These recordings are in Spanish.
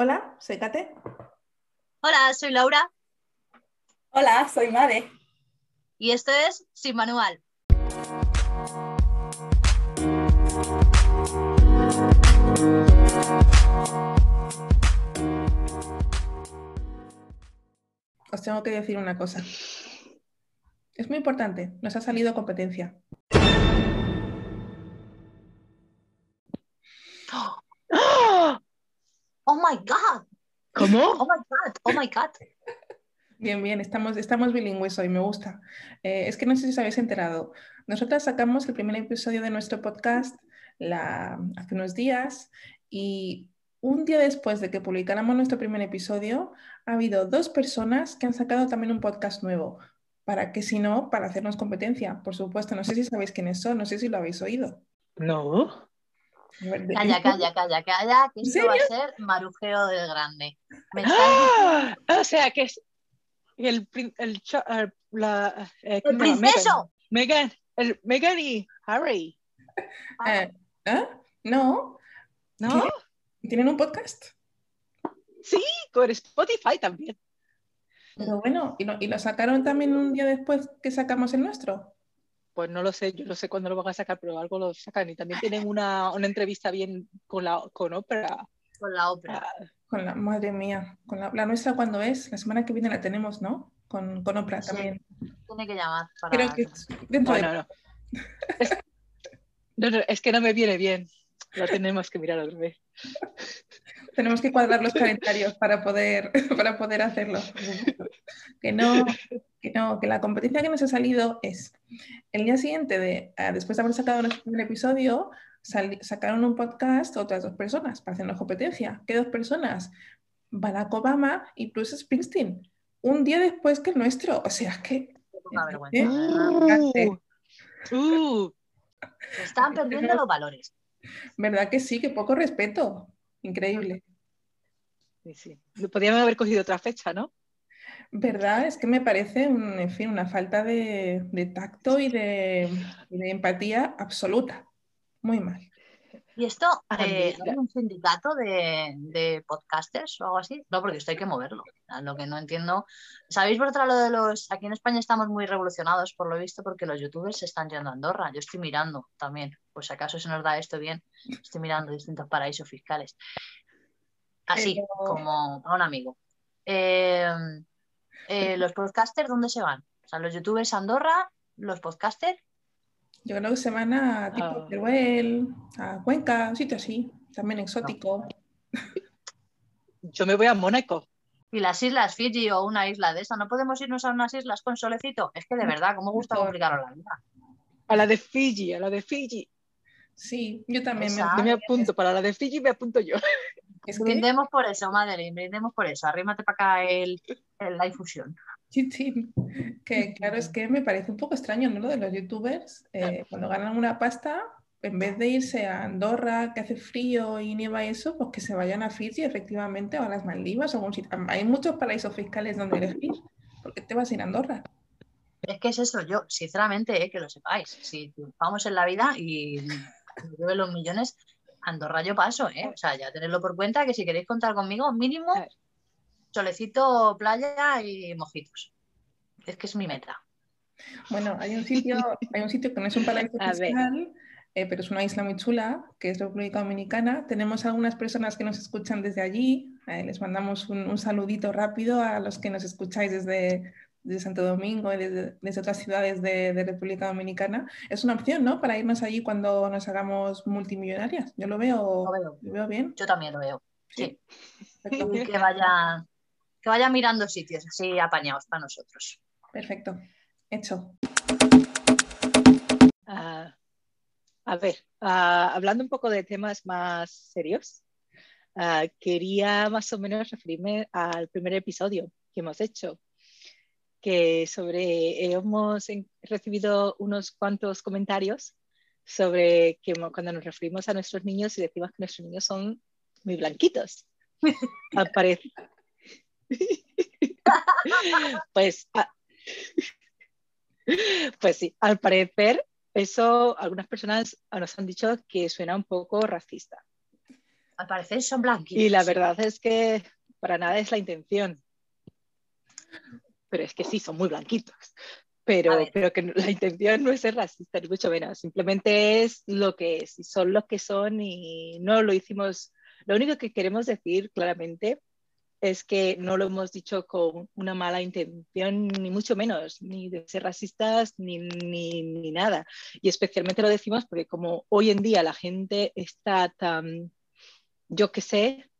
Hola, soy Kate. Hola, soy Laura Hola, soy Made. y esto es Sin Manual. Os tengo que decir una cosa. Es muy importante, nos ha salido competencia. My god, ¿Cómo? oh my god, oh my god. Bien, bien, estamos, estamos bilingües hoy, me gusta. Eh, es que no sé si os habéis enterado. Nosotras sacamos el primer episodio de nuestro podcast la- hace unos días y un día después de que publicáramos nuestro primer episodio, ha habido dos personas que han sacado también un podcast nuevo. ¿Para qué si no? Para hacernos competencia, por supuesto. No sé si sabéis quiénes son, no sé si lo habéis oído. No. Calla, calla, calla, calla, que ¿En esto va a ser marujeo del grande. Me ¡Ah! O sea, que es el, el, eh, la, eh, ¡El ¿cómo se llama? princeso! Megan, el Megan y Harry, Eh, ¿ah? No, ¿no? ¿tienen un podcast? Sí, con Spotify también. Pero bueno, ¿y lo, y lo sacaron también un día después que sacamos el nuestro? Pues no lo sé, yo no sé cuándo lo van a sacar, pero algo lo sacan. Y también tienen una, una entrevista bien con la con Oprah. Con la ópera. Ah, Con la madre mía, con la, la nuestra cuando es, la semana que viene la tenemos, ¿no? Con, con Oprah Sí. también. Tiene que llamar para. Creo que dentro No, de- no, no. Es, no, no, es que no me viene bien. Lo tenemos que mirar otra vez. Tenemos que cuadrar los calendarios para poder, para poder hacerlo. Que no, que no, que la competencia que nos ha salido es el día siguiente de, ah, después de haber sacado nuestro primer episodio, sali- sacaron un podcast otras dos personas para hacernos competencia. ¿Qué dos personas? Barack Obama y Bruce Springsteen. Un día después que el nuestro. O sea, que ¿Eh? Uh, Se están perdiendo los valores. ¿Verdad que sí? Que poco respeto. Increíble. Sí, sí. Podríamos haber cogido otra fecha, ¿no? ¿Verdad? Es que me parece, un- en fin, una falta de, de tacto y de, y de empatía absoluta. Muy mal. ¿Y esto, Ah, eh, hay un sindicato de, de podcasters o algo así? No, porque esto hay que moverlo. A Lo que no entiendo. ¿Sabéis por otra lo de los. Aquí en España estamos muy revolucionados, por lo visto, porque los youtubers se están yendo a Andorra. Yo estoy mirando también, pues si acaso se nos da esto bien, estoy mirando distintos paraísos fiscales. Así, Pero- como a un amigo. Eh, eh, ¿Los podcasters dónde se van? O sea, los youtubers Andorra, los podcasters. Yo creo que se van a tipo Ah. Teruel, a Cuenca, un sitio así, también exótico. Yo me voy a Mónaco. Y las islas Fiji o una isla de esa, ¿no podemos irnos a unas islas con solecito? Es que de verdad, ¿cómo gusta complicaros la vida? A la de Fiji, a la de Fiji. Sí, yo también me... Me apunto, para la de Fiji me apunto yo. Es que, Brindemos por eso, Madeline, brindemos por eso. Arrímate para acá el, el- la infusión. sí, sí, que claro, es que me parece un poco extraño, ¿no? Lo de los youtubers, eh, cuando ganan una pasta, en vez de irse a Andorra, que hace frío y nieva y eso, pues que se vayan a Fiji, efectivamente, o a las Maldivas, o algún sitio. Hay muchos paraísos fiscales donde elegir. ¿Por qué te vas a ir a Andorra? Es que es eso, yo, sinceramente, eh, que lo sepáis. Si triunfamos en la vida y me lleve los millones, Andorra yo paso, ¿eh? O sea, ya tenerlo por cuenta que si queréis contar conmigo, mínimo solecito, playa y mojitos. Es que es mi meta. Bueno, hay un sitio, hay un sitio que no es un paraíso fiscal, eh, pero es una isla muy chula, que es República Dominicana. Tenemos algunas personas que nos escuchan desde allí. eh, les mandamos un, un saludito rápido a los que nos escucháis desde, desde Santo Domingo y desde, desde otras ciudades de, de República Dominicana. Es una opción, ¿no? Para irnos allí cuando nos hagamos multimillonarias. Yo lo veo, Lo veo. lo veo bien. Yo también lo veo. Sí. Y que vaya, que vaya mirando sitios así apañados para nosotros. Perfecto. Hecho. Ah, a ver, ah, hablando un poco de temas más serios, ah, quería más o menos referirme al primer episodio que hemos hecho, que sobre hemos en- recibido unos cuantos comentarios sobre que cuando nos referimos a nuestros niños y decimos que nuestros niños son muy blanquitos. Al parecer. pues, pues sí, al parecer eso algunas personas nos han dicho que suena un poco racista. Al parecer son blanquitos. Y la verdad es que para nada es la intención. Pero es que sí, son muy blanquitos. Pero, pero que la intención no es ser racista, ni mucho menos. Simplemente es lo que es. Y son lo que son y no lo hicimos. Lo único que queremos decir claramente es que no lo hemos dicho con una mala intención, ni mucho menos, ni de ser racistas, ni, ni, nada. Y especialmente lo decimos porque como hoy en día la gente está tan, yo qué sé,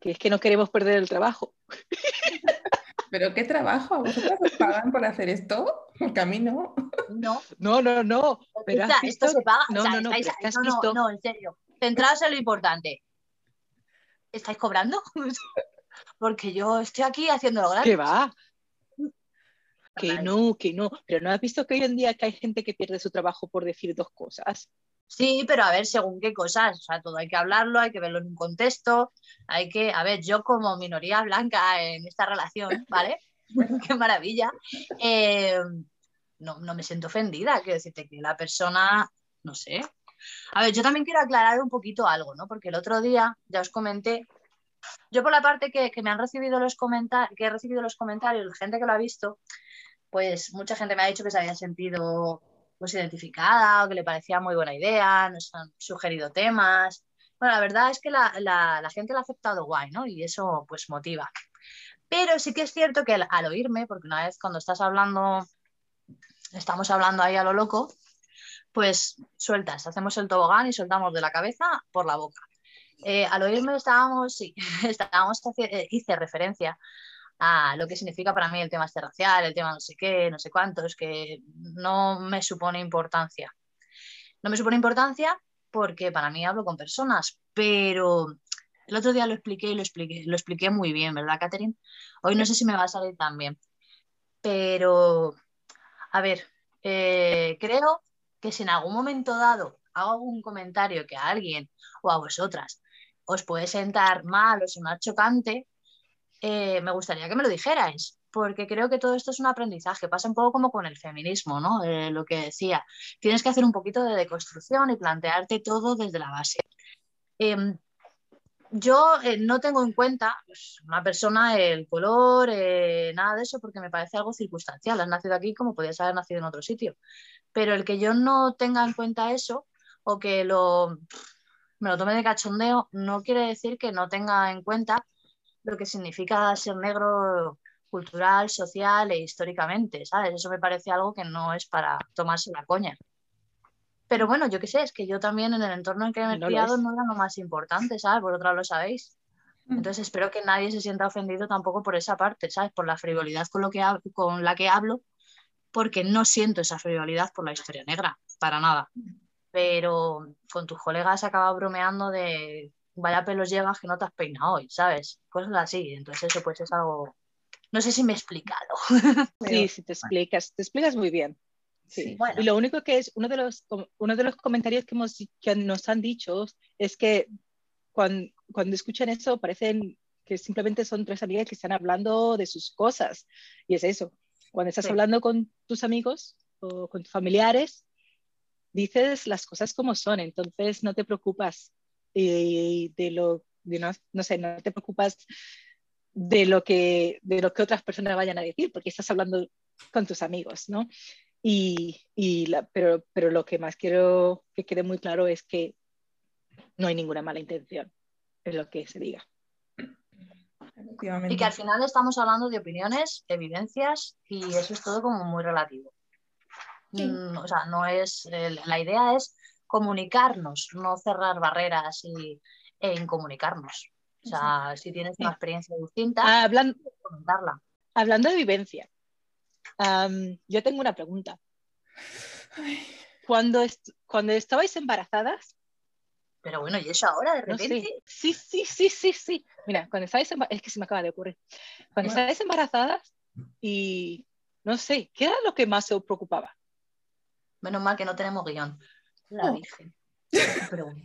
que es que no queremos perder el trabajo. ¿Pero qué trabajo? ¿A vosotros os pagan por hacer esto? Porque a mí no. No. No, no, no. Pero esto se paga. No, no, no, no, no, en serio. Centraos en lo importante. ¿Estáis cobrando? porque yo estoy aquí haciéndolo gratis. ¿Qué va? Que no, que no. Pero ¿no has visto que hoy en día que hay gente que pierde su trabajo por decir dos cosas? Sí, pero a ver, según qué cosas, o sea, todo hay que hablarlo, hay que verlo en un contexto, hay que, a ver, yo como minoría blanca en esta relación, ¿vale? qué maravilla. Eh, no, no me siento ofendida, quiero decirte que la persona, no sé. A ver, yo también quiero aclarar un poquito algo, ¿no? Porque el otro día ya os comenté yo por la parte que, me han recibido los comentarios, que he recibido los comentarios, la gente que lo ha visto, pues mucha gente me ha dicho que se había sentido pues identificada o que le parecía muy buena idea, nos han sugerido temas. Bueno, la verdad es que la, gente lo ha aceptado guay, ¿no? Y eso pues motiva. Pero sí que es cierto que al, oírme, porque una vez cuando estás hablando, estamos hablando ahí a lo loco, pues sueltas, hacemos el tobogán y soltamos de la cabeza por la boca. Eh, al oírme estábamos, sí, estábamos, eh, hice referencia a lo que significa para mí el tema este racial, el tema no sé qué, no sé cuántos, que no me supone importancia. No me supone importancia porque para mí hablo con personas, pero el otro día lo expliqué y lo expliqué, lo expliqué muy bien, ¿verdad, Catherine? Hoy no sé si me va a salir tan bien, pero a ver, eh, creo que si en algún momento dado hago algún comentario que a alguien o a vosotras os puede sentar mal o sonar chocante, eh, me gustaría que me lo dijerais, porque creo que todo esto es un aprendizaje, pasa un poco como con el feminismo, ¿no? Eh, lo que decía, tienes que hacer un poquito de deconstrucción y plantearte todo desde la base. Em, yo eh, no tengo en cuenta pues, una persona el color, nada de eso, porque me parece algo circunstancial. Has nacido aquí como podías haber nacido en otro sitio. Pero el que yo no tenga en cuenta eso o que lo me lo tome de cachondeo, no quiere decir que no tenga en cuenta lo que significa ser negro cultural, social e históricamente, ¿sabes? Eso me parece algo que no es para tomarse la coña. Pero bueno, yo qué sé, es que yo también en el entorno en que me he criado no era lo más importante, ¿sabes? Lado lo sabéis. Mm. Entonces espero que nadie se sienta ofendido tampoco por esa parte, ¿sabes? Por la frivolidad con, lo que con la que hablo, porque no siento esa frivolidad por la historia negra, para nada pero con tus colegas acabas bromeando de vaya pelos llevas que no te has peinado hoy, ¿sabes? Cosas así. Entonces eso pues es algo... No sé si me he explicado. Sí, sí, te explicas, te explicas muy bien. Sí. Y lo único que es, uno de los, uno de los comentarios que, hemos, que nos han dicho es que cuando, cuando escuchan eso parecen que simplemente son tres amigas que están hablando de sus cosas. Y es eso, cuando estás hablando con tus amigos o con tus familiares, dices las cosas como son, entonces no te preocupas de lo, no, sé, no te preocupas de lo, que, de lo que otras personas vayan a decir, porque estás hablando con tus amigos, ¿no? Y, pero, pero lo que más quiero que quede muy claro es que no hay ninguna mala intención en lo que se diga. Y que al final estamos hablando de opiniones, evidencias y eso es todo como muy relativo. Mm, o sea, no es, la idea es comunicarnos, no cerrar barreras y, e incomunicarnos. O sea, si tienes una experiencia distinta, ah, hablando, comentarla. Hablando de vivencia, yo tengo una pregunta. Cuando, cuando estabais embarazadas, pero bueno, ¿y eso ahora de repente? Sí, sí, sí, sí, sí. Mira, cuando estabais es que se me acaba de ocurrir. Cuando estabais embarazadas y no sé, ¿qué era lo que más os preocupaba? Menos mal que no tenemos guion. La oh. Virgen.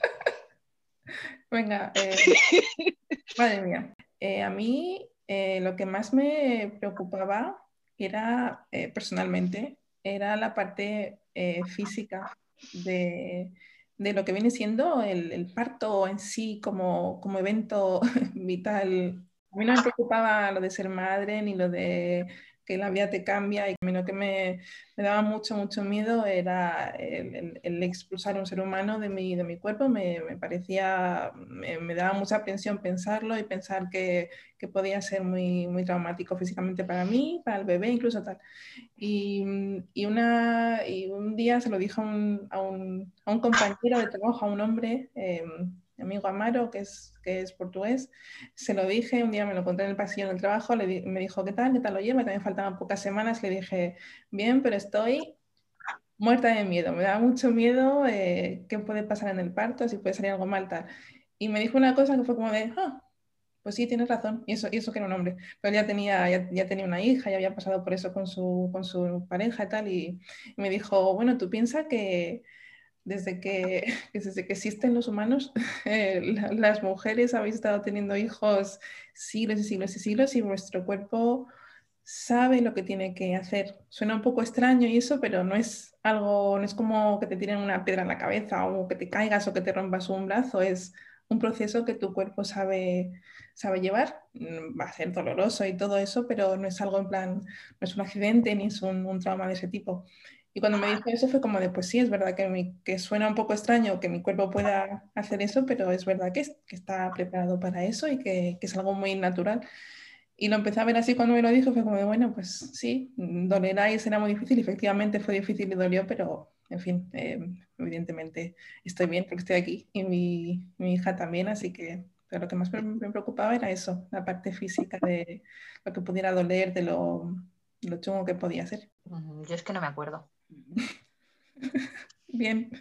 Venga, eh, madre mía. Eh, a mí eh, lo que más me preocupaba era, personalmente, era la parte física de, de lo que viene siendo el, el parto en sí como, como evento vital. A mí no me preocupaba lo de ser madre ni lo de que la vida te cambia y lo que me, daba mucho, mucho miedo era el, expulsar un ser humano de mi, de mi cuerpo. Me, me parecía, me, daba mucha aprensión pensarlo y pensar que, que, podía ser muy, muy traumático físicamente para mí, para el bebé, incluso tal. Y, y, una, y un día se lo dije a un, a un, a un compañero de trabajo, a un hombre. Mi amigo Amaro, que es, que es portugués, se lo dije, un día me lo encontré en el pasillo del trabajo, le me dijo, ¿qué tal? ¿Qué tal lo lleva? También faltaban pocas semanas, le dije, bien, pero estoy muerta de miedo, me da mucho miedo eh, qué puede pasar en el parto, si puede salir algo mal, tal. Y me dijo una cosa que fue como de, ah, pues sí, tienes razón, y eso, y eso que era un hombre, pero ya tenía, ya, tenía una hija, ya había pasado por eso con su, con su pareja y tal, y, y me dijo, bueno, tú piensas que desde que, desde que existen los humanos, las mujeres habéis estado teniendo hijos siglos y siglos y siglos y vuestro cuerpo sabe lo que tiene que hacer. Suena un poco extraño y eso, pero no es algo, no es como que te tiren una piedra en la cabeza o que te caigas o que te rompas un brazo, es un proceso que tu cuerpo sabe, sabe llevar. Mm, va a ser doloroso y todo eso, pero no es algo en plan, no es un accidente ni es un trauma de ese tipo. Y cuando me dijo eso fue como de, pues sí, es verdad que, que suena un poco extraño que mi cuerpo pueda hacer eso, pero es verdad que, que está preparado para eso y que, que, es algo muy natural. Y lo empecé a ver así cuando me lo dijo, fue como de, bueno, pues sí, dolerá y será muy difícil. Efectivamente fue difícil y dolió, pero en fin, eh, evidentemente estoy bien porque estoy aquí y mi, mi hija también, así que pero lo que más me, me preocupaba era eso, la parte física de lo que pudiera doler, de lo, lo chungo que podía ser. Yo es que no me acuerdo. Bien.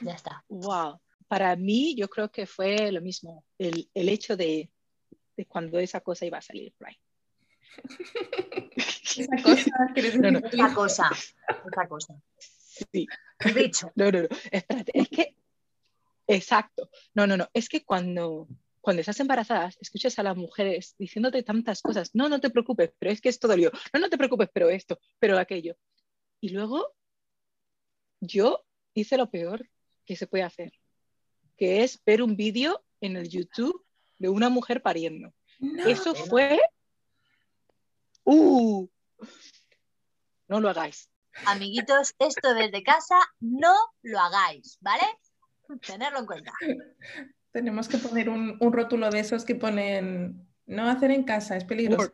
Ya está. Wow. Para mí, yo creo que fue lo mismo, el, el hecho de, de, cuando esa cosa iba a salir por ahí. esa cosa, no, no. esa cosa, esa cosa. Sí. Dicho. No, no, no. Espérate, es que, exacto. No, no, no. Es que cuando, cuando estás embarazada, escuchas a las mujeres diciéndote tantas cosas. No, no te preocupes, pero es que esto dolió. No, no te preocupes, pero esto, pero aquello. Y luego yo hice lo peor que se puede hacer, que es ver un vídeo en el YouTube de una mujer pariendo. No, Eso fue... ¡Uh! No lo hagáis. Amiguitos, esto desde casa no lo hagáis, ¿vale? Tenerlo en cuenta. Tenemos que poner un, un rótulo de esos que ponen no hacer en casa, es peligroso.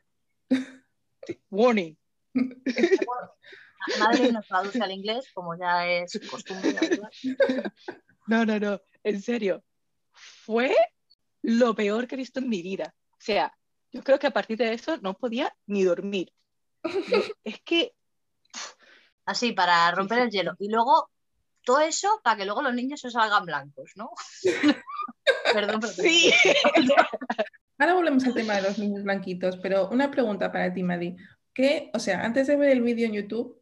Warning. Madre nos traduce al inglés, como ya es costumbre. No, no, no, en serio. Fue lo peor que he visto en mi vida. O sea, yo creo que a partir de eso no podía ni dormir. Es que. Así, para romper el hielo. Y luego, todo eso para que luego los niños se salgan blancos, ¿no? perdón, perdón. Sí. Ahora volvemos al tema de los niños blanquitos, pero una pregunta para ti, Madi. ¿Qué, o sea, antes de ver el vídeo en YouTube,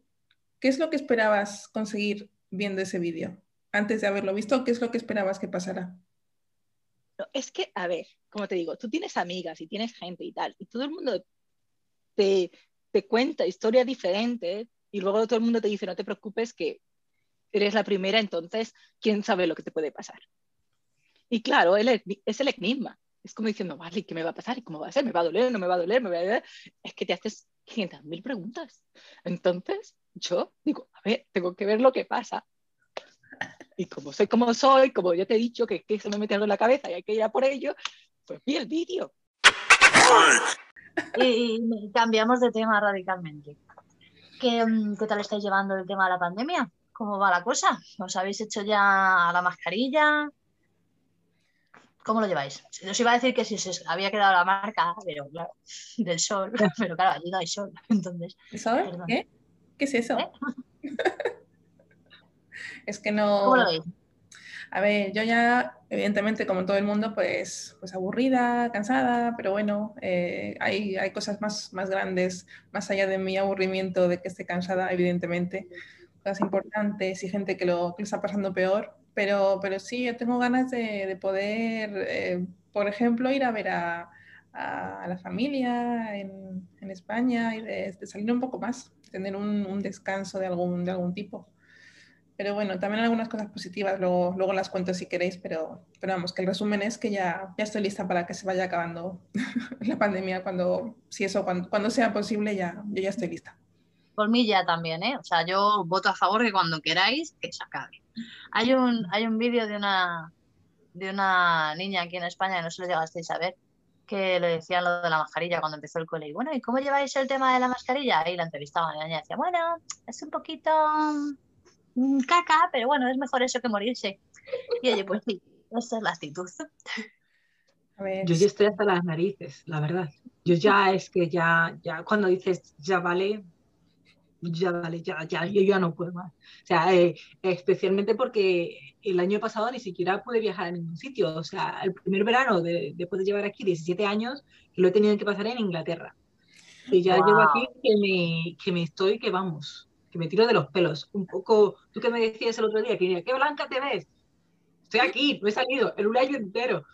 ¿Qué es lo que esperabas conseguir viendo ese vídeo? Antes de haberlo visto, ¿qué es lo que esperabas que pasara? No, es que, a ver, como te digo, tú tienes amigas y tienes gente y tal, y todo el mundo te, te cuenta historias diferentes y luego todo el mundo te dice, no te preocupes que eres la primera, entonces, ¿quién sabe lo que te puede pasar? Y claro, él es el enigma. Es como diciendo, vale, ¿qué me va a pasar? ¿Y cómo va a ser? ¿Me va a doler? ¿No me va a doler? ¿Me va a doler? Es que te haces 500.000 preguntas. Entonces, yo digo, a ver, tengo que ver lo que pasa. Y como soy como soy, como ya te he dicho que, que se me mete algo en la cabeza y hay que ir a por ello, pues vi el vídeo. Y, y, cambiamos de tema radicalmente. ¿Qué, mm, ¿Qué tal estáis llevando el tema de la pandemia? ¿Cómo va la cosa? ¿Os habéis hecho ya la mascarilla? ¿Cómo lo lleváis? Os iba a decir que si se había quedado la marca, pero claro, del sol, pero claro, allí no hay sol. Entonces, ¿Sabes? ¿Qué? ¿Qué es eso? ¿Eh? es que no. ¿Cómo lo veis? A ver, yo ya, evidentemente, como todo el mundo, pues, pues aburrida, cansada, pero bueno, eh, hay, hay cosas más, más grandes, más allá de mi aburrimiento de que esté cansada, evidentemente, cosas importantes y gente que lo, que lo está pasando peor, pero, pero sí, yo tengo ganas de, de poder, eh, por ejemplo, ir a ver a, a la familia en, en España y de, de, salir un poco más, tener un, descanso de algún, de algún tipo. Pero bueno, también algunas cosas positivas, luego, luego las cuento si queréis, pero, pero vamos, que el resumen es que ya, ya estoy lista para que se vaya acabando la pandemia, cuando, si eso, cuando, cuando sea posible, ya, yo ya estoy lista. Por mí ya también, ¿eh? O sea, yo voto a favor que cuando queráis, que se acabe. Hay un, hay un vídeo de una, de una niña aquí en España, no sé si lo llegasteis a ver, que le decían lo de la mascarilla cuando empezó el cole. Y bueno, ¿y cómo lleváis el tema de la mascarilla? Y la entrevistaban y la niña decía, bueno, es un poquito mm, caca, pero bueno, es mejor eso que morirse. Y oye, pues sí, esa es la actitud. Yo ya estoy hasta las narices, la verdad. Yo ya es que ya, ya cuando dices ya vale, ya vale, ya, ya, yo ya no puedo más. O sea, eh, especialmente porque el año pasado ni siquiera pude viajar a ningún sitio. O sea, el primer verano de, después de llevar aquí 17 años, lo he tenido que pasar en Inglaterra. Y ya llevo aquí que me, que me estoy, que vamos, que me tiro de los pelos. Un poco, tú que me decías el otro día, que qué blanca te ves. Estoy aquí, no he salido, el un año entero.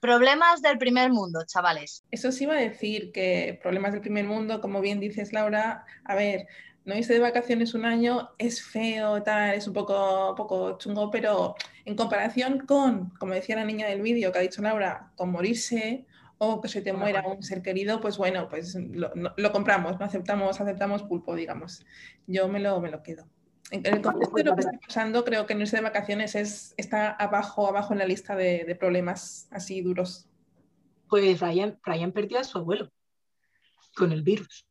Problemas del primer mundo, chavales. Eso sí iba a decir que problemas del primer mundo, como bien dices Laura, a ver, no irse de vacaciones un año es feo, tal, es un poco, poco chungo, pero en comparación con, como decía la niña del vídeo que ha dicho Laura, con morirse o que se te muera un ser querido, pues bueno, pues lo, lo compramos, no aceptamos, aceptamos pulpo, digamos. Yo me lo, me lo quedo. En el contexto de lo que está pasando, creo que no irse de vacaciones es, está abajo, abajo en la lista de, de problemas así duros. Pues Ryan, Ryan perdió a su abuelo con el virus.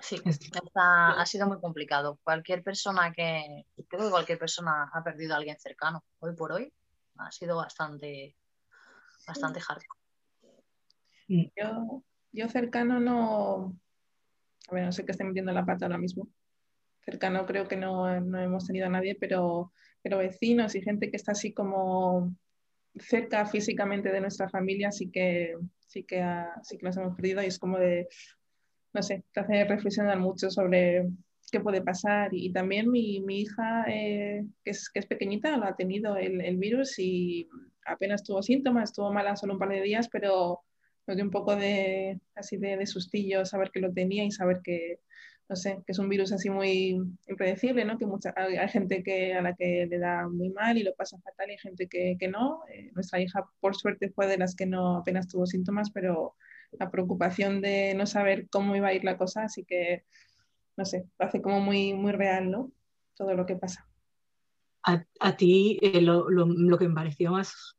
Sí, está, ha sido muy complicado. Cualquier persona que, creo que cualquier persona ha perdido a alguien cercano hoy por hoy, ha sido bastante, bastante hardcore. Yo, yo cercano no, a ver, no sé qué estoy metiendo la pata ahora mismo, cercano creo que no, no, hemos tenido a nadie, pero, pero vecinos y gente que está así como cerca físicamente de nuestra familia sí que, sí que, sí que los hemos perdido y es como de, no sé, te hace reflexionar mucho sobre qué puede pasar. Y, también mi, mi hija, eh, que, es, que es pequeñita, lo ha tenido el, el, virus y apenas tuvo síntomas, estuvo mala solo un par de días, pero nos dio un poco de, así de, de sustillo saber que lo tenía y saber que, no sé, que es un virus así muy impredecible, ¿no? Que mucha, hay, gente que, a la que le da muy mal y lo pasa fatal y hay gente que, que no. Eh, nuestra hija, por suerte, fue de las que no apenas tuvo síntomas, pero la preocupación de no saber cómo iba a ir la cosa, así que, no sé, hace como muy, muy real, ¿no? Todo lo que pasa. A, a ti eh, lo, lo, lo, que me pareció más,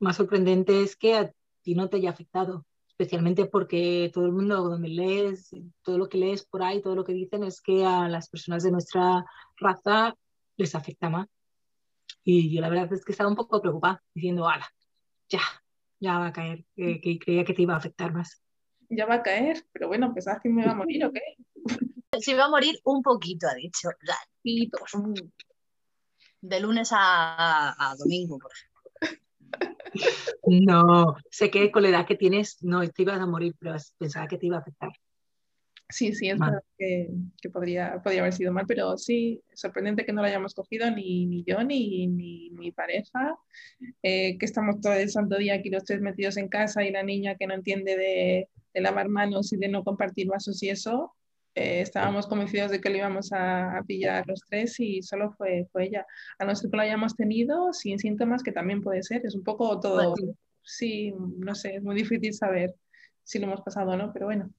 más sorprendente es que a ti no te haya afectado especialmente porque todo el mundo donde lees, todo lo que lees por ahí, todo lo que dicen es que a las personas de nuestra raza les afecta más. Y yo la verdad es que estaba un poco preocupada, diciendo, ala, ya, ya va a caer, que, que, creía que te iba a afectar más. Ya va a caer, pero bueno, ¿pensabas que me iba a morir o qué? Se iba a morir un poquito, ha dicho. Pues de lunes a, a domingo, por ejemplo. No, sé que con la edad que tienes no te ibas a morir, pero pensaba que te iba a afectar. Sí, sí, es mal. verdad que, que, podría, podría haber sido mal, pero sí, sorprendente que no lo hayamos cogido ni, ni yo ni, ni mi pareja, eh, que estamos todo el santo día aquí los tres metidos en casa y la niña que no entiende de, de lavar manos y de no compartir vasos y eso, eh, estábamos convencidos de que lo íbamos a, a, pillar los tres y solo fue, fue ella. A no ser que lo hayamos tenido sin síntomas, que también puede ser, es un poco todo, bueno. sí, no sé, es muy difícil saber si lo hemos pasado o no, pero bueno.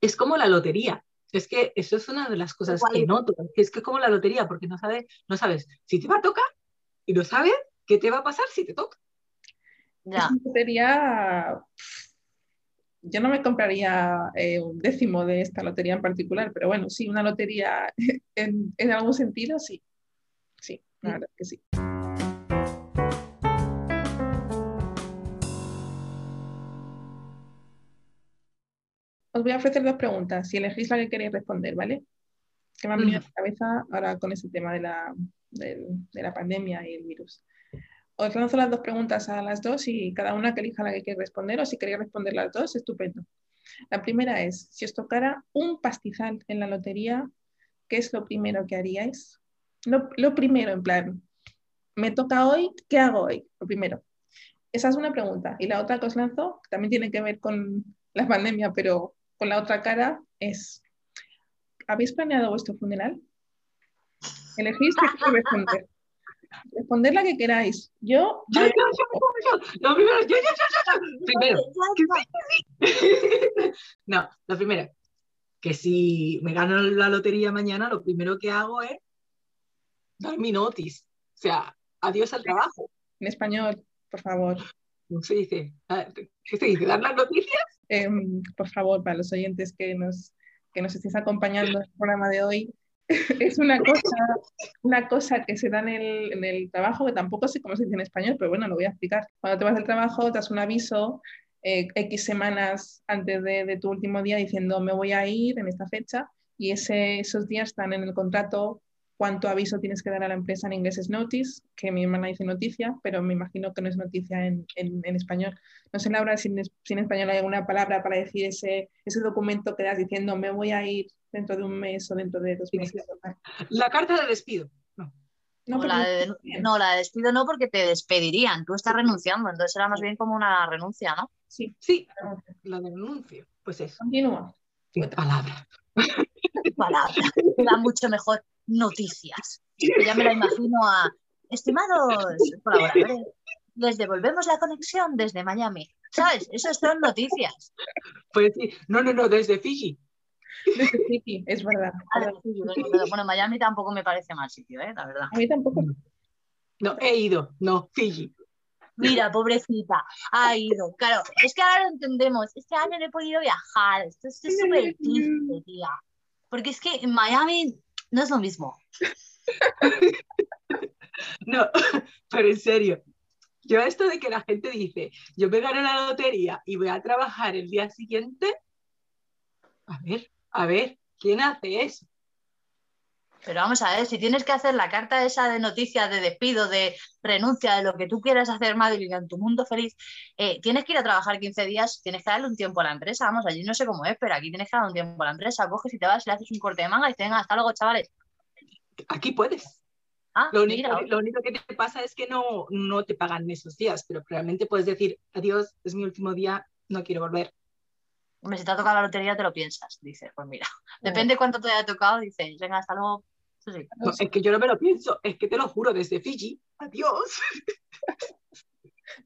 Es como la lotería. Es que eso es una de las cosas Igual. que noto, es que como la lotería, porque no sabes, no sabes si te va a tocar y no sabes qué te va a pasar si te toca. Ya. Es una lotería yo no me compraría eh, un décimo de esta lotería en particular, pero bueno, sí, una lotería en, en algún sentido, sí. Sí, la verdad que sí. Os voy a ofrecer dos preguntas, si elegís la que queréis responder, ¿vale? Que me han venido a la cabeza ahora con ese tema de la, de, de la pandemia y el virus os lanzo las dos preguntas a las dos y cada una que elija la que quiere responder o si queréis responder las dos, estupendo. La primera es, si os tocara un pastizal en la lotería, ¿qué es lo primero que haríais? Lo, lo primero, en plan, me toca hoy, ¿qué hago hoy? Lo primero. Esa es una pregunta. Y la otra que os lanzo, que también tiene que ver con la pandemia, pero con la otra cara, es, ¿habéis planeado vuestro funeral? Elegís queréis responder. Responder la que queráis. Yo. Yo, yo, yo, yo, yo, yo, yo, yo. Primero. No, lo primero. Que si me gano la lotería mañana, lo primero que hago es dar mi notice. O sea, adiós al trabajo. En español, por favor. ¿Cómo se dice? ¿Qué se dice? ¿Dar las noticias? Em, por favor, para los oyentes que nos, que nos estéis acompañando en el programa de hoy, es una cosa, una cosa que se da en el, en el, trabajo, que tampoco sé cómo se dice en español, pero bueno, lo voy a explicar. Cuando te vas del trabajo, te das un aviso eh, X semanas antes de, de, tu último día diciendo me voy a ir en esta fecha y ese, esos días están en el contrato cuánto aviso tienes que dar a la empresa en inglés es notice, que mi hermana dice noticia, pero me imagino que no es noticia en, en, español. No sé, Laura, si en, si en, español hay alguna palabra para decir ese, ese documento que das diciendo me voy a ir dentro de un mes o dentro de dos meses. La carta de despido. No. No, la de, no, la de despido no, porque te despedirían. Tú estás renunciando, entonces era más bien como una renuncia, ¿no? Sí. Sí, la de renuncio. Pues eso. Continúa. Palabra. Palabra. Da mucho mejor noticias. Ya me la imagino a, estimados colaboradores, les devolvemos la conexión desde Miami. ¿Sabes? Eso son noticias. Pues sí, no, no, no, desde Fiji. Desde Fiji, es verdad. Bueno, Miami tampoco me parece mal sitio, ¿eh? la verdad. A mí tampoco. No, he ido, no, Fiji. Mira, pobrecita, ha ido. Claro, es que ahora lo entendemos. Este año no he podido viajar. Esto es súper triste, tía. Porque es que en Miami no es lo mismo. no, pero en serio, yo esto de que la gente dice, yo me gano la lotería y voy a trabajar el día siguiente, a ver, a ver, ¿quién hace eso? Pero vamos a ver, si tienes que hacer la carta esa de noticias, de despido, de renuncia, de lo que tú quieras hacer, Madeline, en tu mundo feliz, eh, tienes que ir a trabajar 15 días, tienes que darle un tiempo a la empresa. Vamos, allí no sé cómo es, pero aquí tienes que darle un tiempo a la empresa. Coges y te vas, le haces un corte de manga y te venga, hasta luego, chavales. Aquí puedes. Ah, lo, único, lo, único, que te pasa es que no, no te pagan esos días, pero realmente puedes decir, adiós, es mi último día, no quiero volver. Hombre, si te ha tocado la lotería, te lo piensas. Dices, pues mira, depende cuánto te haya tocado, dices, venga, hasta luego, no, es que yo no me lo pienso, es que te lo juro, desde Fiji, adiós.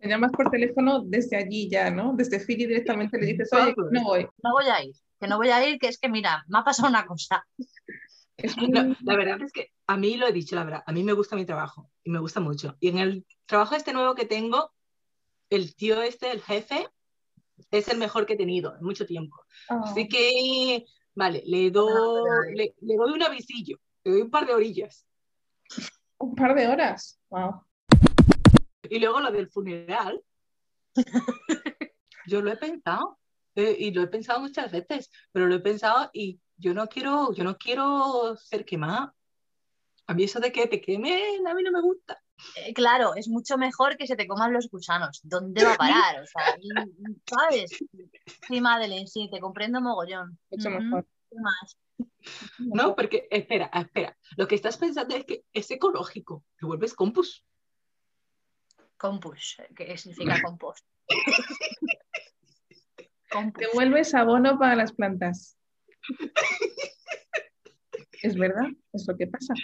Me llamas por teléfono desde allí ya, ¿no? Desde Fiji directamente le dices, oye, no voy. No voy a ir, que no voy a ir, que es que mira, me ha pasado una cosa. la verdad es que a mí lo he dicho, la verdad, a mí me gusta mi trabajo y me gusta mucho. Y en el trabajo este nuevo que tengo, el tío este, el jefe, es el mejor que he tenido en mucho tiempo. Así oh. que, vale, le doy, le, le doy un avisillo te doy un par de orillas. Un par de horas, wow. Y luego lo del funeral. yo lo he pensado eh, y lo he pensado muchas veces, pero lo he pensado y yo no quiero, yo no quiero ser quemada. A mí eso de que te quemen, a mí no me gusta. Eh, claro, es mucho mejor que se te coman los gusanos. ¿Dónde va a parar? O sea, ¿sabes? Sí, Madeleine, sí, te comprendo mogollón. Mucho mejor. No, porque, espera, espera. Lo que estás pensando es que es ecológico. Te vuelves compus. Compus, ¿qué significa compost? Te vuelves abono para las plantas. Es verdad, es lo que pasa.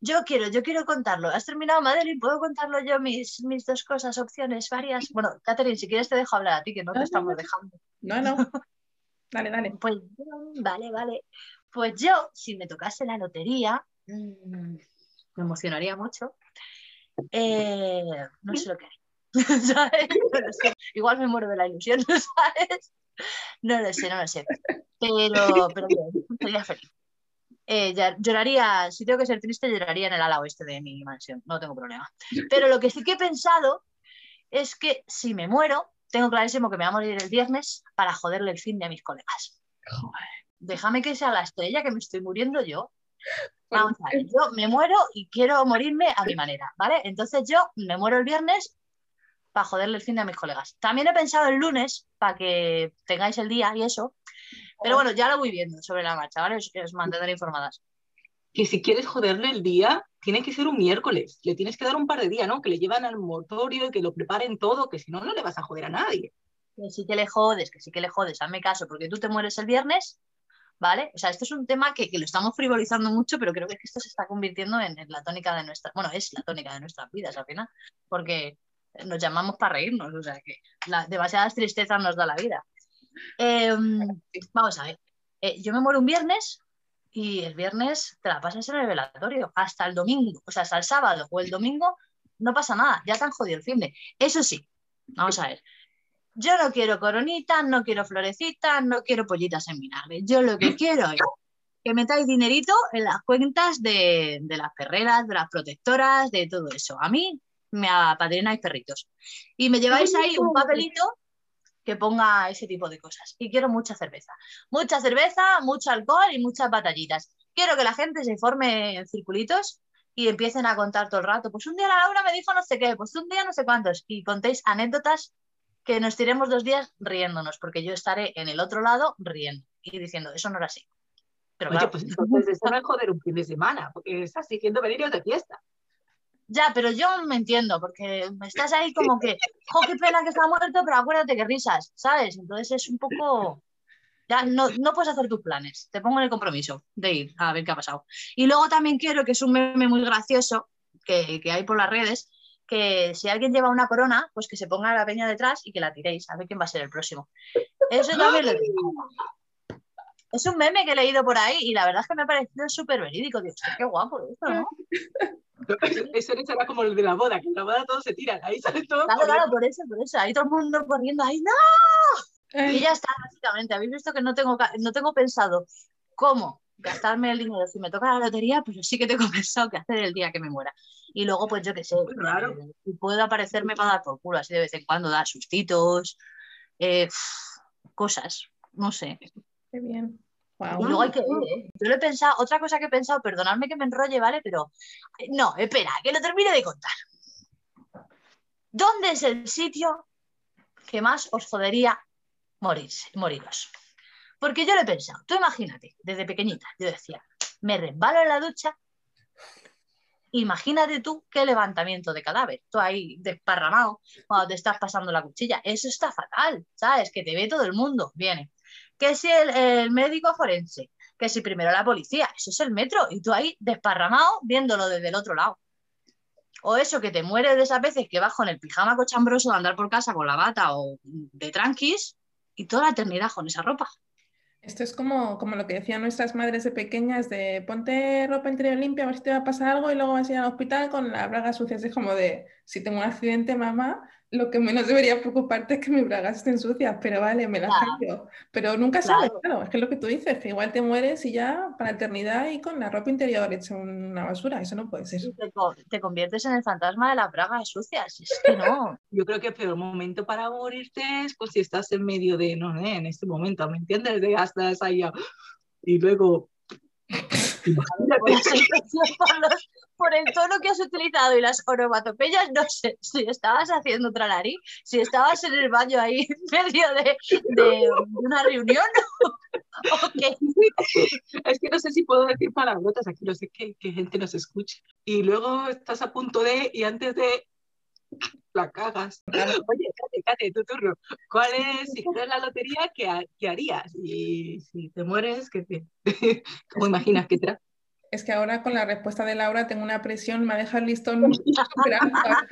Yo quiero, yo quiero contarlo. ¿Has terminado, Madeline? ¿Puedo contarlo yo mis, mis dos cosas, opciones, varias? Bueno, Catherine, si quieres te dejo hablar a ti, que no, te estamos dejando. No, no. Dale, dale. Pues vale, vale. Pues yo, si me tocase la lotería, mm, me emocionaría mucho. Eh, no sé lo que hay. ¿Sabes? Igual me muero de la ilusión, ¿sabes? No lo sé, no lo sé. Pero, pero sería feliz. Eh, lloraría, si tengo que ser triste, lloraría en el ala oeste de mi mansión, no tengo problema. Pero lo que sí que he pensado es que si me muero, tengo clarísimo que me voy a morir el viernes para joderle el fin de a mis colegas. Déjame que sea la estrella, que me estoy muriendo yo. Vamos a ver, yo me muero y quiero morirme a mi manera, ¿vale? Entonces yo me muero el viernes para joderle el fin de a mis colegas. También he pensado el lunes para que tengáis el día y eso, pero bueno, ya lo voy viendo sobre la marcha, ¿vale? Os, os mantendré informadas. Que si quieres joderle el día, tiene que ser un miércoles. Le tienes que dar un par de días, ¿no? Que le llevan al motorio y que lo preparen todo, que si no, no le vas a joder a nadie. Que sí que le jodes, que sí que le jodes, hazme caso, porque tú te mueres el viernes ¿vale? O sea, esto es un tema que, lo estamos frivolizando mucho, pero creo que esto se está convirtiendo en, la tónica de nuestra, bueno, es la tónica de nuestras vidas al final, porque nos llamamos para reírnos, o sea, que demasiadas tristezas nos da la vida. Em, vamos a ver, eh, yo me muero un viernes y el viernes te la pasas en el velatorio, hasta el domingo, o sea, hasta el sábado o el domingo no pasa nada, ya te han jodido el fin de. Eso sí, vamos a ver, yo no quiero coronitas, no quiero florecitas, no quiero pollitas en vinagre. Yo lo que quiero es que metáis dinerito en las cuentas de, las perreras, de las protectoras, de todo eso. A mí me apadrináis perritos. Y me lleváis ahí un papelito que ponga ese tipo de cosas. Y quiero mucha cerveza. Mucha cerveza, mucho alcohol y muchas batallitas. Quiero que la gente se forme en circulitos y empiecen a contar todo el rato. Pues un día la Laura me dijo no sé qué, pues un día no sé cuántos. Y contéis anécdotas que nos tiremos dos días riéndonos, porque yo estaré en el otro lado riendo y diciendo, eso no era así. Pero Oye, pues entonces eso no es joder un fin de semana, porque estás diciendo venir de fiesta. Ya, pero yo me entiendo, porque estás ahí como que, jo, qué pena que está muerto, pero acuérdate que risas, ¿sabes? Entonces es un poco, ya no, no, puedes hacer tus planes, te pongo en el compromiso de ir a ver qué ha pasado. Y luego también quiero, que es un meme muy gracioso que, que hay por las redes, que si alguien lleva una corona, pues que se ponga la peña detrás y que la tiréis, a ver quién va a ser el próximo. Eso también lo digo. Es un meme que he leído por ahí y la verdad es que me ha parecido súper verídico. Dios, qué guapo esto, ¿no? Eso será como el de la boda, que en la boda todos se tiran, ahí sale todo. Claro, claro, por eso, por eso. Ahí todo el mundo corriendo, ahí, ¡no! Y ya está, básicamente. Habéis visto que no tengo, no tengo pensado cómo gastarme el dinero si me toca la lotería, pero sí que tengo pensado que hacer el día que me muera. Y luego, pues yo qué sé, claro. Eh, puedo aparecerme para dar por culo, así de vez en cuando, dar sustitos, eh, cosas, no sé. Qué bien. Y luego hay que ¿eh? Yo lo he pensado, otra cosa que he pensado, perdonadme que me enrolle, ¿vale? Pero no, espera, que lo termine de contar. ¿Dónde es el sitio que más os jodería morirse, moriros? Porque yo lo he pensado, tú imagínate, desde pequeñita, yo decía, me resbalo en la ducha, imagínate tú qué levantamiento de cadáver, tú ahí desparramado cuando te estás pasando la cuchilla, eso está fatal, ¿sabes? Que te ve todo el mundo, viene. Que si el, médico forense, que si primero la policía, eso es el metro, y tú ahí desparramado viéndolo desde el otro lado. O eso, que te mueres de esas veces que vas con el pijama cochambroso de andar por casa con la bata o de tranquis y toda la eternidad con esa ropa. Esto es como, como lo que decían nuestras madres de pequeñas de ponte ropa interior limpia a ver si te va a pasar algo y luego vas a ir al hospital con la braga sucia. Es como de, si tengo un accidente, mamá, lo que menos debería preocuparte es que mis bragas estén sucias, pero vale, me las cambio. Pero nunca sabes, claro. es que es lo que tú dices, que igual te mueres y ya para la eternidad y con la ropa interior hecha una basura, eso no puede ser. Te, conviertes en el fantasma de las bragas sucias, es que no. Yo creo que el peor momento para morirte es pues, si estás en medio de, no sé, en este momento, ¿me entiendes? De hasta ahí y luego por el tono que has utilizado y las onomatopeyas, no sé si estabas haciendo tralarí, si estabas en el baño ahí en medio de, una reunión o qué. Es que no sé si puedo decir palabrotas aquí, no sé que gente nos escuche. Y luego estás a punto de, y antes de la cagas. Oye, Cate, Cate, tu turno. ¿Cuál es, si ganas la lotería, qué, qué, harías? Y si te mueres, ¿qué te, ¿cómo imaginas que te es que ahora con la respuesta de Laura tengo una presión, me ha dejado el listón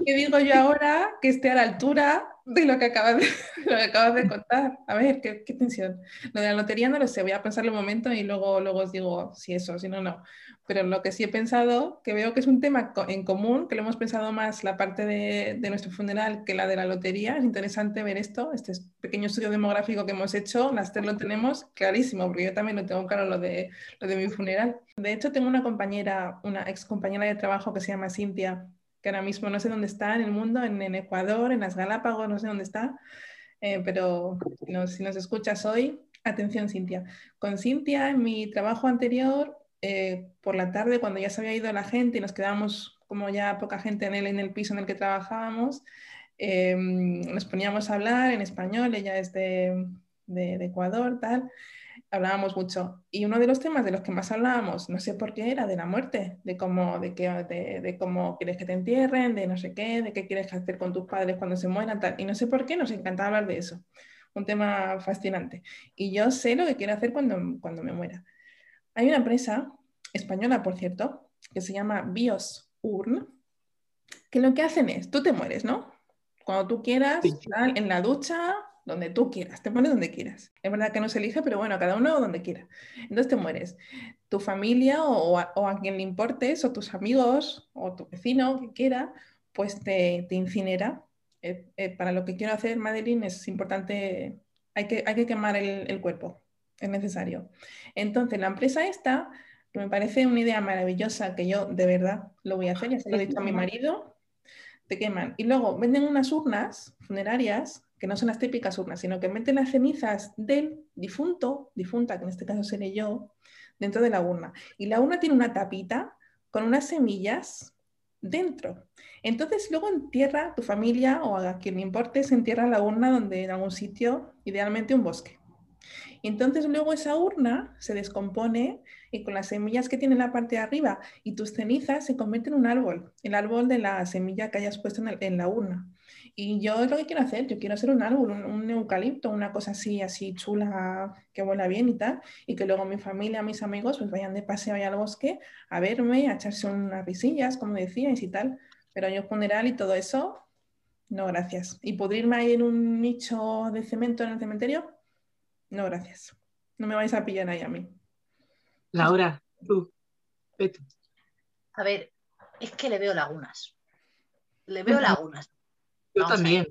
¿Qué digo yo ahora que esté a la altura de lo que acabas de, lo que acabas de contar? A ver, ¿qué, tensión. Lo de la lotería no lo sé, voy a pensarlo un momento y luego, luego os digo si eso, si no, no pero lo que sí he pensado, que veo que es un tema en común, que lo hemos pensado más la parte de, de, nuestro funeral que la de la lotería. Es interesante ver esto, este pequeño estudio demográfico que hemos hecho, las tres lo tenemos clarísimo, porque yo también lo tengo claro lo de, lo de mi funeral. De hecho, tengo una compañera, una ex compañera de trabajo que se llama Cintia, que ahora mismo no sé dónde está en el mundo, en, Ecuador, en las Galápagos, no sé dónde está, eh, pero si nos, escuchas hoy, atención Cintia. Con Cintia, en mi trabajo anterior, eh, por la tarde, cuando ya se había ido la gente y nos quedábamos como ya poca gente en el, en el piso en el que trabajábamos, eh, nos poníamos a hablar en español, ella es de, de, Ecuador, tal, hablábamos mucho. Y uno de los temas de los que más hablábamos, no sé por qué, era de la muerte, de cómo, de, qué, de, de, cómo quieres que te entierren, de no sé qué, de qué quieres hacer con tus padres cuando se mueran, tal. Y no sé por qué nos encantaba hablar de eso un tema fascinante. Y yo sé lo que quiero hacer cuando, cuando me muera. Hay una empresa española, por cierto, que se llama Bios Urn, que lo que hacen es, tú te mueres, ¿no? Cuando tú quieras, en la ducha, donde tú quieras, te pones donde quieras. Es verdad que no se elige, pero bueno, cada uno donde quiera. Entonces te mueres. Tu familia o, a, quien le importes, o tus amigos, o tu vecino, que quiera, pues te, incinera. Eh, eh, para lo que quiero hacer, Madeline, es importante, hay que, hay que quemar el, cuerpo, es necesario. Entonces, la empresa esta, que me parece una idea maravillosa, que yo de verdad lo voy a hacer, ya se lo he dicho a mi marido, te queman. Y luego venden unas urnas funerarias que no son las típicas urnas, sino que meten las cenizas del difunto, difunta, que en este caso seré yo, dentro de la urna. Y la urna tiene una tapita con unas semillas dentro. Entonces luego entierra tu familia o a quien le importe, se entierra la urna donde en algún sitio, idealmente un bosque. Entonces luego esa urna se descompone y con las semillas que tiene en la parte de arriba y tus cenizas se convierte en un árbol, el árbol de la semilla que hayas puesto en, la urna. Y yo es lo que quiero hacer, yo quiero hacer un árbol, un, eucalipto, una cosa así, así chula, que huela bien y tal, y que luego mi familia, mis amigos, pues vayan de paseo allá al bosque a verme, a echarse unas risillas, como decíais y tal. Pero yo funeral y todo eso, no gracias. ¿Y pudrirme ahí en un nicho de cemento en el cementerio? No, gracias. No me vais a pillar ahí a mí. Laura, tú. A ver, es que le veo lagunas. Le veo lagunas. Yo también.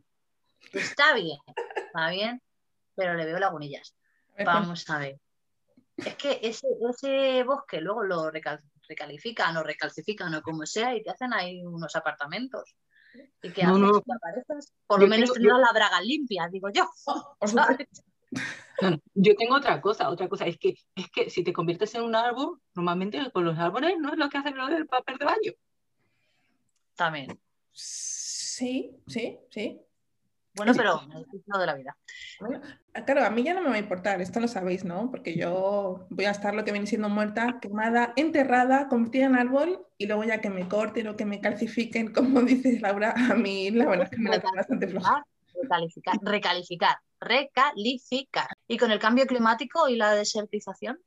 Está bien, está bien, pero le veo lagunillas. Vamos a ver. Es que ese, ese bosque luego lo recalifican o recalcifican o como sea y te hacen ahí unos apartamentos. ¿Y que no, Por lo menos tendrás la braga limpia, digo yo. yo tengo otra cosa, otra cosa, es que, es que si te conviertes en un árbol, normalmente con los árboles no es lo que hacen lo del papel de baño. También. Sí, sí, sí. Bueno, pero no de la vida. claro, a mí ya no me va a importar, esto lo sabéis, ¿no? Porque yo voy a estar lo que viene siendo muerta, quemada, enterrada, convertida en árbol y luego ya que me corten o que me calcifiquen, como dice Laura, a mí la verdad es que me la bastante floja. Recalificar, recalificar, recalificar. ¿Y con el cambio climático y la desertización?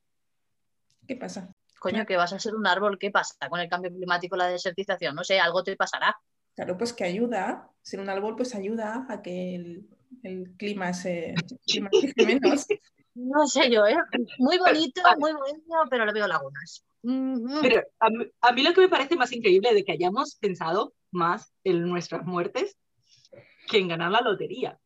¿Qué pasa? Coño, que vas a ser un árbol, ¿qué pasa con el cambio climático y la desertización? No sé, algo te pasará. Claro, pues que ayuda, ser un árbol pues ayuda a que el, clima se climatice menos. No sé yo, ¿eh? Muy bonito, muy bonito, pero le veo lagunas. Pero a a mí, lo que me parece más increíble de que hayamos pensado más en nuestras muertes que en ganar la lotería.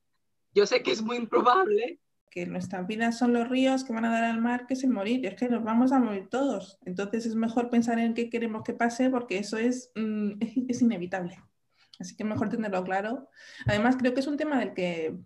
Yo sé que es muy improbable. Que nuestras vidas son los ríos que van a dar al mar, que es el morir. Es que nos vamos a morir todos. Entonces es mejor pensar en qué queremos que pase porque eso es, mm, es inevitable. Así que mejor tenerlo claro. Además, creo que es un tema del que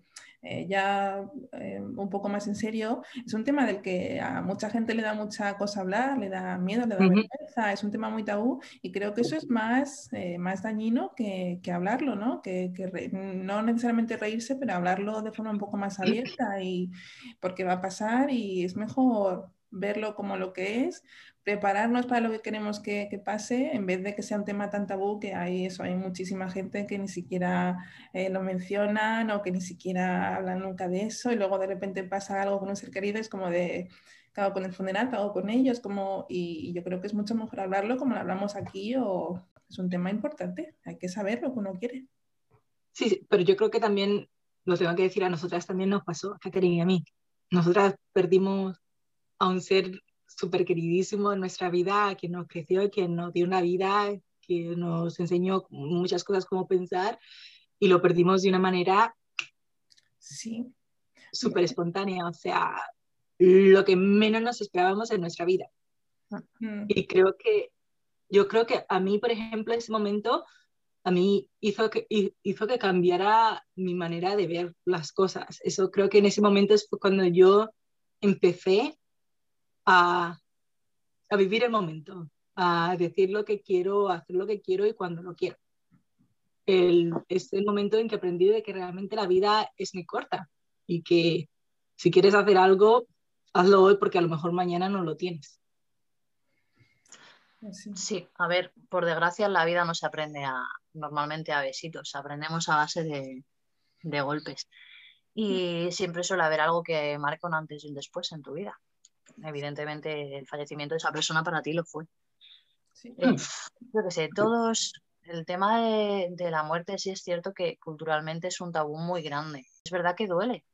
eh, ya eh, un poco más en serio, es un tema del que a mucha gente le da mucha cosa hablar, le da miedo, le da vergüenza, es un tema muy tabú y creo que eso es más, eh, más dañino que, que, hablarlo, ¿no? Que, que no necesariamente reírse, pero hablarlo de forma un poco más abierta y porque va a pasar y es mejor verlo como lo que es, prepararnos para lo que queremos que, pase, en vez de que sea un tema tan tabú que hay eso, hay muchísima gente que ni siquiera eh, lo mencionan o que ni siquiera hablan nunca de eso y luego de repente pasa algo con un ser querido, es como de, ¿qué hago con el funeral? ¿Qué hago con ellos? Como, y, yo creo que es mucho mejor hablarlo como lo hablamos aquí o es un tema importante, hay que saber lo que uno quiere. Sí, pero yo creo que también lo tengo que decir a nosotras también nos pasó, a Catherine y a mí. Nosotras perdimos a un ser súper queridísimo en nuestra vida, que nos creció, que nos dio una vida, que nos enseñó muchas cosas como pensar y lo perdimos de una manera sí. súper espontánea, o sea, lo que menos nos esperábamos en nuestra vida. Y creo que, yo creo que a mí, por ejemplo, ese momento, a mí hizo que, hizo que cambiara mi manera de ver las cosas. Eso creo que en ese momento fue cuando yo empecé a, vivir el momento, a decir lo que quiero, a hacer lo que quiero y cuando lo quiero. El, es el momento en que aprendí de que realmente la vida es muy corta y que si quieres hacer algo, hazlo hoy porque a lo mejor mañana no lo tienes. Sí, a ver, por desgracia la vida no se aprende a, normalmente a besitos, aprendemos a base de, de golpes. y siempre suele haber algo que marca un antes y un después en tu vida. Evidentemente el fallecimiento de esa persona para ti lo fue. Sí. Eh, yo que sé, todos, el tema de, de, la muerte sí es cierto que culturalmente es un tabú muy grande. Es verdad que duele.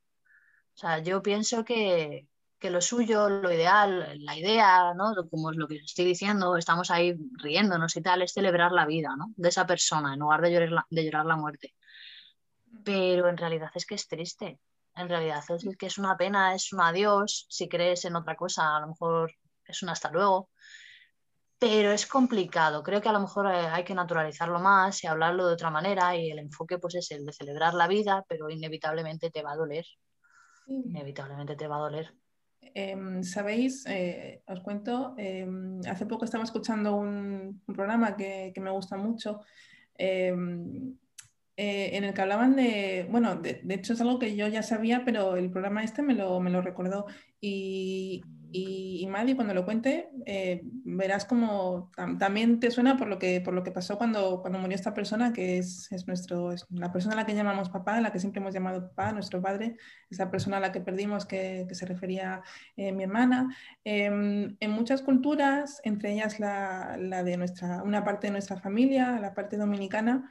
O sea, yo pienso que, que lo suyo, lo ideal, la idea, ¿no? Como es lo que estoy diciendo, estamos ahí riéndonos y tal, es celebrar la vida, ¿no? De esa persona en lugar de llorar la, de llorar la muerte pero en realidad es que es triste. En realidad es que es una pena, es un adiós. Si crees en otra cosa, a lo mejor es un hasta luego. Pero es complicado. Creo que a lo mejor eh, hay que naturalizarlo más y hablarlo de otra manera. Y el enfoque pues es el de celebrar la vida, pero inevitablemente te va a doler. Inevitablemente te va a doler. Em, Sabéis, eh, os cuento, em, hace poco estaba escuchando un, programa que, que, me gusta mucho em, eh, en el que hablaban de, bueno, de, hecho es algo que yo ya sabía, pero el programa este me lo, me lo recordó. Y, y, y Maddy, cuando lo cuente, eh, verás como también te suena por lo que, por lo que pasó cuando, cuando murió esta persona, que es, es nuestro, es la persona a la que llamamos papá, a la que siempre hemos llamado papá, nuestro padre, esa persona a la que perdimos, que, que se refería eh, mi hermana. Em, en muchas culturas, entre ellas la, la de nuestra, una parte de nuestra familia, la parte dominicana,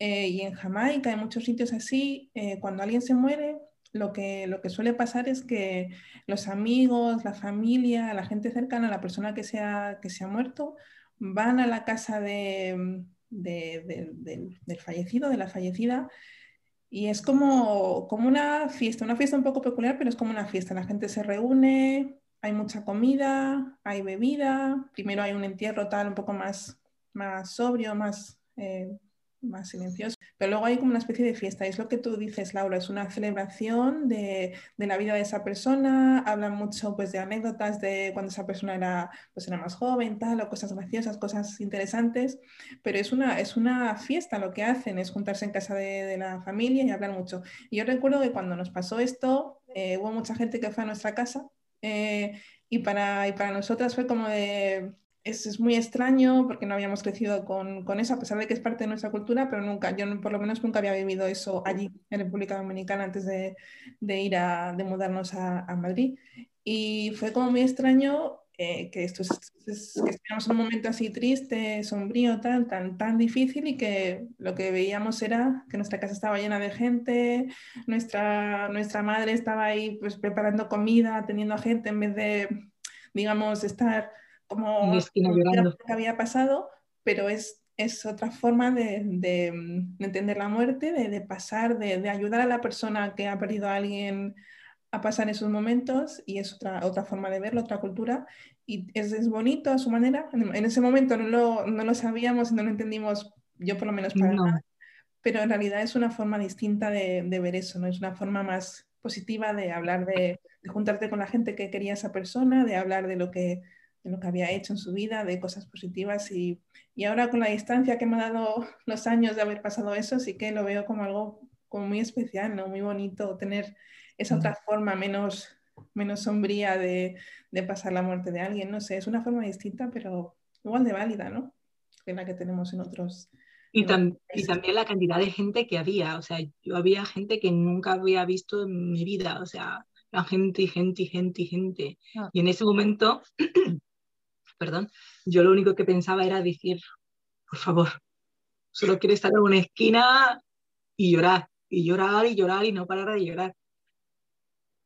eh, y en Jamaica, en muchos sitios así, eh, cuando alguien se muere, lo que, lo que suele pasar es que los amigos, la familia, la gente cercana a la persona que se ha, que se ha muerto, van a la casa de, del fallecido, de la fallecida, y es como, como una fiesta, una fiesta un poco peculiar, pero es como una fiesta. La gente se reúne, hay mucha comida, hay bebida, primero hay un entierro tal un poco más, más sobrio, más... Eh, más silencioso. Pero luego hay como una especie de fiesta. Es lo que tú dices, Laura, es una celebración de, de, la vida de esa persona. Hablan mucho pues, de anécdotas de cuando esa persona era, pues, era más joven, tal, o cosas graciosas, cosas interesantes. Pero es una, es una fiesta. Lo que hacen es juntarse en casa de, de la familia y hablar mucho. Y yo recuerdo que cuando nos pasó esto, eh, hubo mucha gente que fue a nuestra casa. Eh, y para, y para nosotras fue como de, es, es, muy extraño porque no habíamos crecido con, con, eso, a pesar de que es parte de nuestra cultura, pero nunca, yo por lo menos nunca había vivido eso allí, en República Dominicana, antes de, de ir a de mudarnos a, a, Madrid. Y fue como muy extraño eh, que, esto es, que estuviéramos en un momento así triste, sombrío, tal, tan, tan difícil y que lo que veíamos era que nuestra casa estaba llena de gente, nuestra, nuestra madre estaba ahí pues, preparando comida, teniendo a gente en vez de, digamos, estar como lo que había pasado, pero es, es otra forma de, de, de entender la muerte, de, de pasar, de, ayudar a la persona que ha perdido a alguien a pasar esos momentos y es otra, otra forma de verlo, otra cultura y es, es bonito a su manera. En, en, ese momento no lo, no lo sabíamos, no lo entendimos, yo por lo menos para no. nada, pero en realidad es una forma distinta de, de, ver eso, ¿no? es una forma más positiva de hablar de, de juntarte con la gente que quería esa persona, de hablar de lo que de lo que había hecho en su vida, de cosas positivas y, y, ahora con la distancia que me ha dado los años de haber pasado eso, sí que lo veo como algo como muy especial, ¿no? muy bonito tener esa otra forma menos, menos sombría de, de, pasar la muerte de alguien, no sé, es una forma distinta pero igual de válida, ¿no? Que la que tenemos en otros. Y, tam y también la cantidad de gente que había, o sea, yo había gente que nunca había visto en mi vida, o sea, la gente y gente y gente y gente. Ah. Y en ese momento perdón, yo lo único que pensaba era decir, por favor, solo quiero estar en una esquina y llorar, y llorar y llorar y no parar de llorar.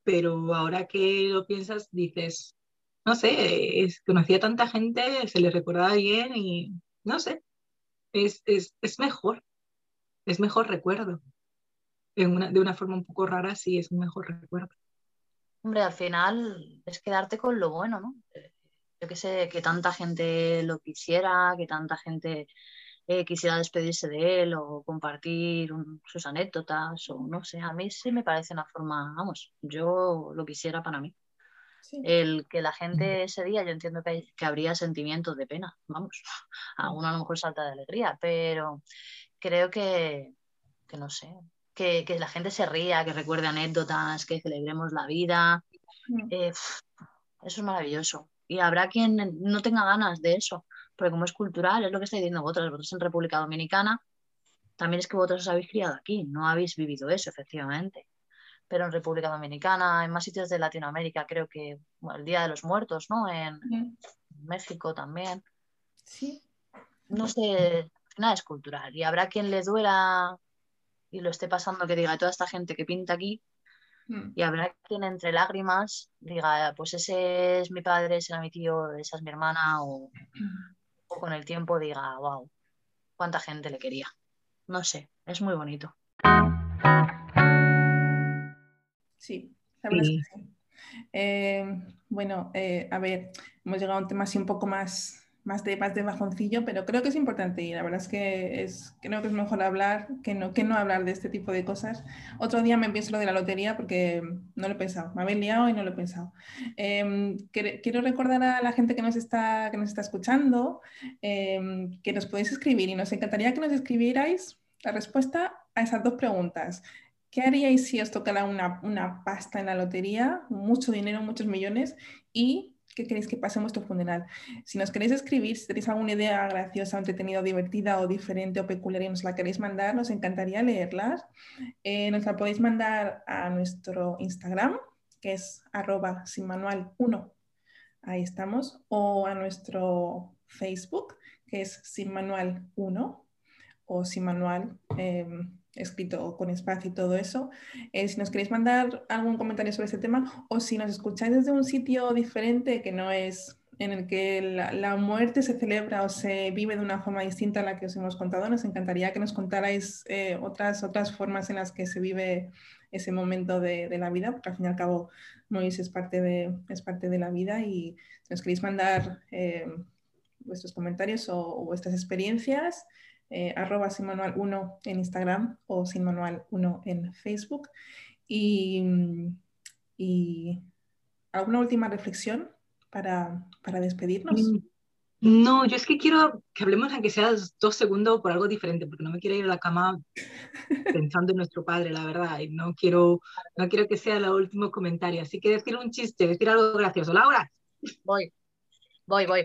Pero ahora que lo piensas, dices, no sé, es, conocí a tanta gente, se le recordaba bien y no sé, es, es, es mejor, es mejor recuerdo. En una, de una forma un poco rara, sí, es un mejor recuerdo. Hombre, al final es quedarte con lo bueno, ¿no? Yo que sé, que tanta gente lo quisiera, que tanta gente eh, quisiera despedirse de él o compartir un, sus anécdotas o no sé, a mí sí me parece una forma, vamos, yo lo quisiera para mí. Sí. El que la gente ese día, yo entiendo que, hay, que habría sentimientos de pena, vamos, a uno a lo mejor salta de alegría, pero creo que, que no sé, que, que, la gente se ría, que recuerde anécdotas, que celebremos la vida, eh, eso es maravilloso y habrá quien no tenga ganas de eso, porque como es cultural, es lo que estáis diciendo vosotros, vosotros en República Dominicana, también es que vosotros os habéis criado aquí, no habéis vivido eso, efectivamente. pero en República Dominicana, en más sitios de Latinoamérica, creo que el Día de los Muertos, ¿no? En México también. Sí. No sé, nada es cultural y habrá quien le duela y lo esté pasando que diga toda esta gente que pinta aquí mm. y habrá quien entre lágrimas diga pues ese es mi padre, ese era mi tío, esa es mi hermana o, o con el tiempo diga wow, cuánta gente le quería. No sé, es muy bonito. Sí, la verdad Es que sí. Eh, bueno, eh, a ver, hemos llegado a un tema así un poco más más de, más de bajoncillo, pero creo que es importante y la verdad es que es, creo que es mejor hablar que no, que no hablar de este tipo de cosas. Otro día me pienso lo de la lotería porque no lo he pensado, me habéis liado y no lo he pensado. Em, quiero recordar a la gente que nos está, que nos está escuchando em, que nos podéis escribir y nos encantaría que nos escribierais la respuesta a esas dos preguntas. ¿Qué haríais si os tocara una, una pasta en la lotería, mucho dinero, muchos millones? Y qué queréis que pase en vuestro funeral. Si nos queréis escribir, si tenéis alguna idea graciosa, entretenida, divertida o diferente o peculiar y nos la queréis mandar, nos encantaría leerlas. Eh, nos la podéis mandar a nuestro Instagram, que es arroba sinmanual1. Ahí estamos. O a nuestro Facebook, que es sinmanual1 o sinmanual. Em, escrito con espacio y todo eso. Eh, si nos queréis mandar algún comentario sobre este tema o si nos escucháis desde un sitio diferente que no es en el que la, muerte se celebra o se vive de una forma distinta a la que os hemos contado, nos encantaría que nos contarais eh, otras, otras formas en las que se vive ese momento de, la vida, porque al fin y al cabo Mois es parte de, es parte de la vida y si nos queréis mandar eh, vuestros comentarios o vuestras experiencias, eh, arroba sin manual 1 en Instagram o sin manual 1 en Facebook. Y, ¿alguna última reflexión para, despedirnos? Mm, no, yo es que quiero que hablemos aunque sea dos segundos por algo diferente, porque no me quiero ir a la cama pensando en nuestro padre, la verdad, y no quiero, no quiero que sea el último comentario. Así que decir un chiste, decir algo gracioso. Laura. Voy. Voy, voy.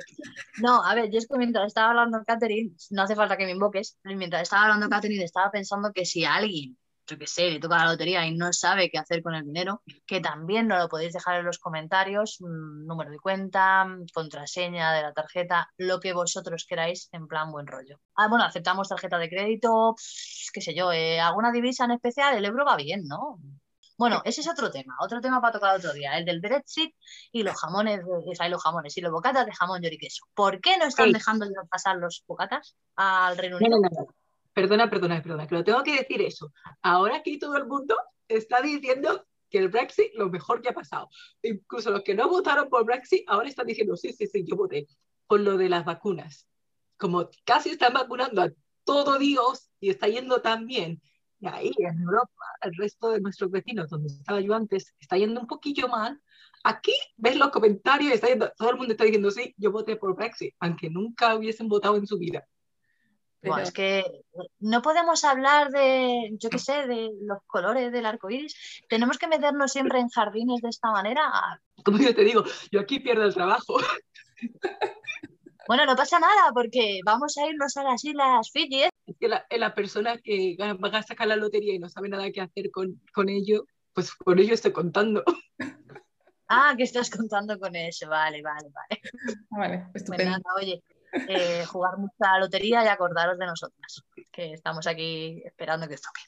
No, a ver, yo es que mientras estaba hablando Catherine, no hace falta que me invoques, mientras estaba hablando Catherine estaba pensando que si alguien, yo qué sé, le toca la lotería y no sabe qué hacer con el dinero, que también nos lo podéis dejar en los comentarios, número de cuenta, contraseña de la tarjeta, lo que vosotros queráis en plan buen rollo. Ah, bueno, aceptamos tarjeta de crédito, qué sé yo, eh, alguna divisa en especial, el euro va bien, ¿no? Bueno, ese es otro tema, otro tema para tocar otro día, el del Brexit y los jamones, y los jamones y los bocatas de jamón, york y queso. ¿Por qué no están dejando pasar los bocatas al Reino Unido? Perdona, perdona, perdona, que lo tengo que decir eso. Ahora aquí todo el mundo está diciendo que el Brexit lo mejor que ha pasado. Incluso los que no votaron por Brexit ahora están diciendo, sí, sí, sí, yo voté por lo de las vacunas. Como casi están vacunando a todo Dios y está yendo tan bien y ahí en Europa, el resto de nuestros vecinos, donde estaba yo antes, está yendo un poquillo mal. Aquí ves los comentarios, está yendo, todo el mundo está diciendo, sí, yo voté por Brexit, aunque nunca hubiesen votado en su vida. Pero... es que no podemos hablar de, yo qué sé, de los colores del arco iris. Tenemos que meternos siempre en jardines de esta manera. Como yo te digo, yo aquí pierdo el trabajo. Bueno, no pasa nada porque vamos a irnos a las Islas Fiji. ¿Eh? Es que la, persona que va a sacar la lotería y no sabe nada qué hacer con, con ello, pues con ello estoy contando. Ah, que estás contando con eso, vale, vale, vale. Vale, pues estupendo. Pues oye, eh, jugar mucha lotería y acordaros de nosotras, que estamos aquí esperando que toque.